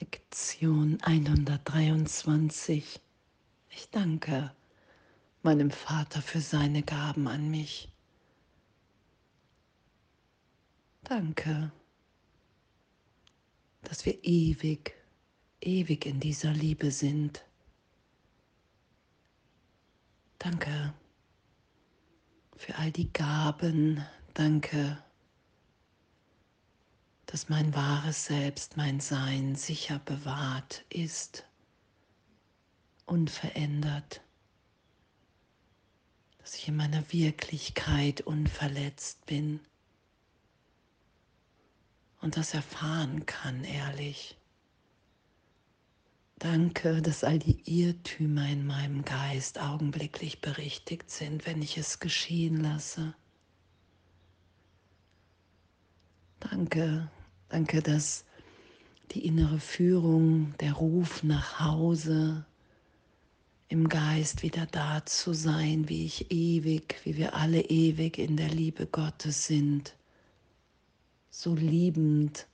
Lektion 123. Ich danke meinem Vater für seine Gaben an mich. Danke, dass wir ewig, ewig in dieser Liebe sind. Danke für all die Gaben. Danke dass mein wahres Selbst, mein Sein sicher bewahrt ist, unverändert, dass ich in meiner Wirklichkeit unverletzt bin und das erfahren kann, ehrlich. Danke, dass all die Irrtümer in meinem Geist augenblicklich berichtigt sind, wenn ich es geschehen lasse. Danke, Danke, dass die innere Führung, der Ruf nach Hause, im Geist wieder da zu sein, wie ich ewig, wie wir alle ewig in der Liebe Gottes sind, so liebend,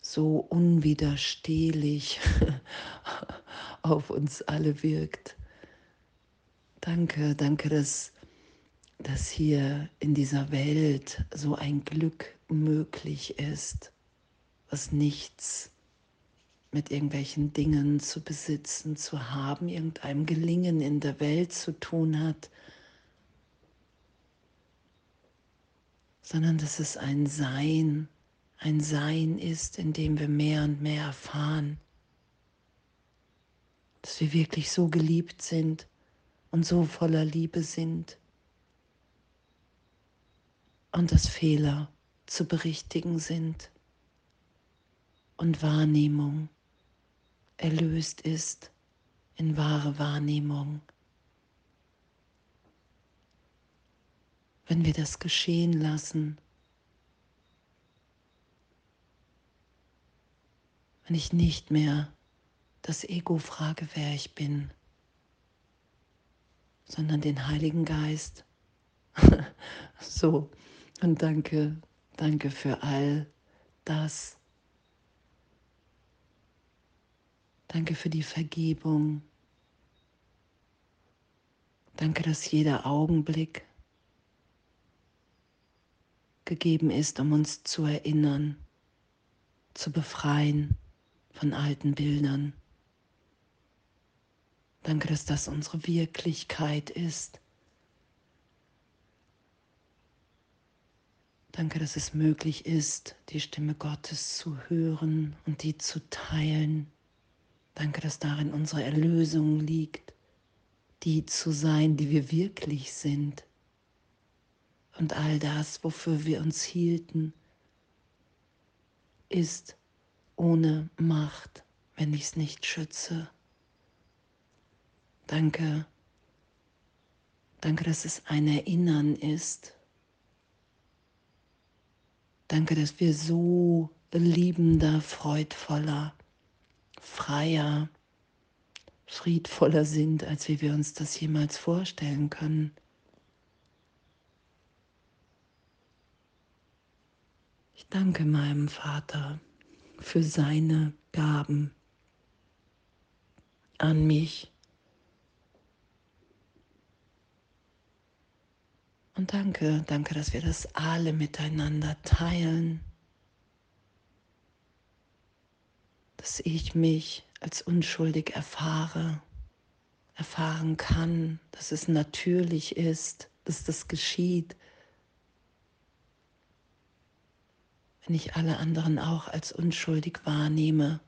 so unwiderstehlich auf uns alle wirkt. Danke, danke, dass, dass hier in dieser Welt so ein Glück möglich ist, was nichts mit irgendwelchen Dingen zu besitzen, zu haben, irgendeinem Gelingen in der Welt zu tun hat, sondern dass es ein Sein, ein Sein ist, in dem wir mehr und mehr erfahren, dass wir wirklich so geliebt sind und so voller Liebe sind und dass Fehler zu berichtigen sind und Wahrnehmung erlöst ist in wahre Wahrnehmung. Wenn wir das geschehen lassen, wenn ich nicht mehr das Ego frage, wer ich bin, sondern den Heiligen Geist. so, und danke, Danke für all das. Danke für die Vergebung. Danke, dass jeder Augenblick gegeben ist, um uns zu erinnern, zu befreien von alten Bildern. Danke, dass das unsere Wirklichkeit ist. Danke, dass es möglich ist, die Stimme Gottes zu hören und die zu teilen. Danke, dass darin unsere Erlösung liegt, die zu sein, die wir wirklich sind. Und all das, wofür wir uns hielten, ist ohne Macht, wenn ich es nicht schütze. Danke, danke, dass es ein Erinnern ist Danke, dass wir so liebender, freudvoller, freier, friedvoller sind, als wie wir uns das jemals vorstellen können. Ich danke meinem Vater für seine Gaben an mich Und danke, danke, dass wir das alle miteinander teilen. Dass ich mich als unschuldig erfahre, erfahren kann, dass es natürlich ist, dass das geschieht. Wenn ich alle anderen auch als unschuldig wahrnehme.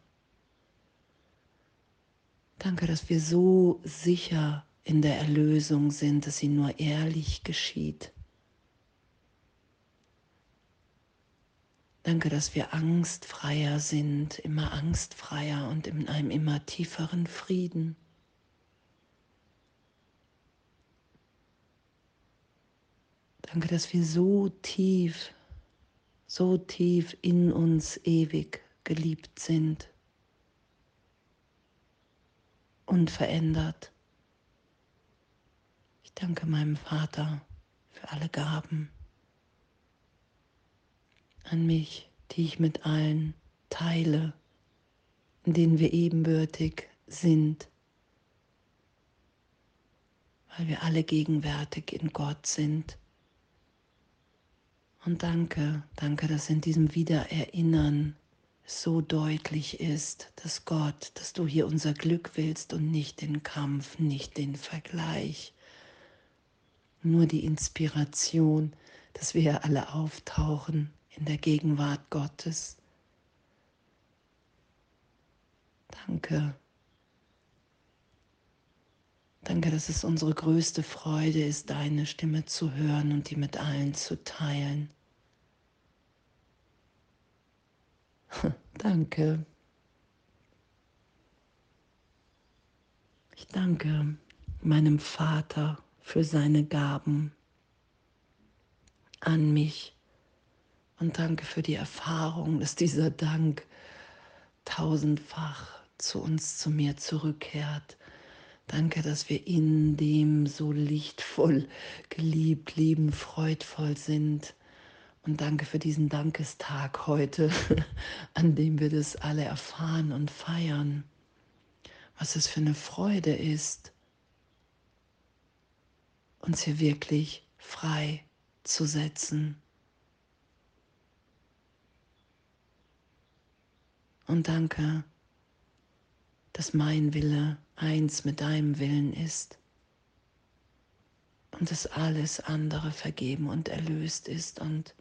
Danke, dass wir so sicher in der Erlösung sind, dass sie nur ehrlich geschieht. Danke, dass wir angstfreier sind, immer angstfreier und in einem immer tieferen Frieden. Danke, dass wir so tief, so tief in uns ewig geliebt sind, unverändert danke meinem Vater für alle Gaben an mich, die ich mit allen teile, in denen wir ebenbürtig sind, weil wir alle gegenwärtig in Gott sind. Und danke, danke, dass in diesem Wiedererinnern so deutlich ist, dass Gott, dass du hier unser Glück willst und nicht den Kampf, nicht den Vergleich, nur die Inspiration, dass wir alle auftauchen in der Gegenwart Gottes. Danke. Danke, dass es unsere größte Freude ist, deine Stimme zu hören und die mit allen zu teilen. Danke. Ich danke meinem Vater für seine Gaben an mich und danke für die Erfahrung, dass dieser Dank tausendfach zu uns, zu mir zurückkehrt. Danke, dass wir in dem so lichtvoll, geliebt, lieben, freudvoll sind. Und danke für diesen Dankestag heute, an dem wir das alle erfahren und feiern. Was es für eine Freude ist, uns hier wirklich frei zu setzen. Und danke, dass mein Wille eins mit deinem Willen ist und dass alles andere vergeben und erlöst ist und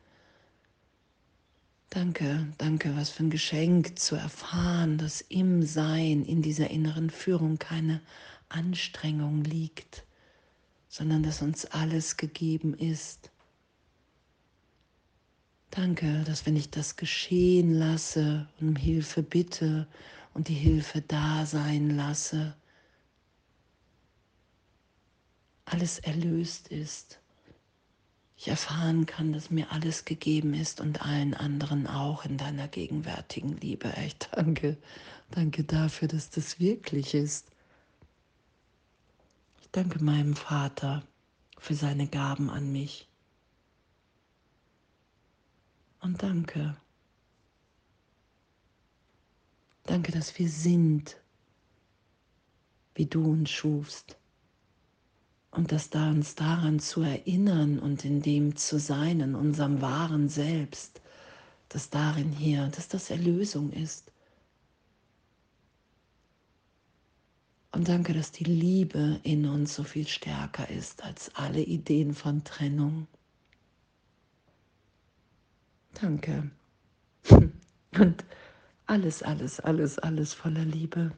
Danke, danke, was für ein Geschenk zu erfahren, dass im Sein, in dieser inneren Führung keine Anstrengung liegt, sondern dass uns alles gegeben ist. Danke, dass wenn ich das geschehen lasse und um Hilfe bitte und die Hilfe da sein lasse, alles erlöst ist ich erfahren kann, dass mir alles gegeben ist und allen anderen auch in deiner gegenwärtigen Liebe. Ich danke, danke dafür, dass das wirklich ist. Ich danke meinem Vater für seine Gaben an mich. Und danke. Danke, dass wir sind, wie du uns schufst. Und das da uns daran zu erinnern und in dem zu sein, in unserem wahren Selbst, dass darin hier, dass das Erlösung ist. Und danke, dass die Liebe in uns so viel stärker ist als alle Ideen von Trennung. Danke. Und alles, alles, alles, alles voller Liebe.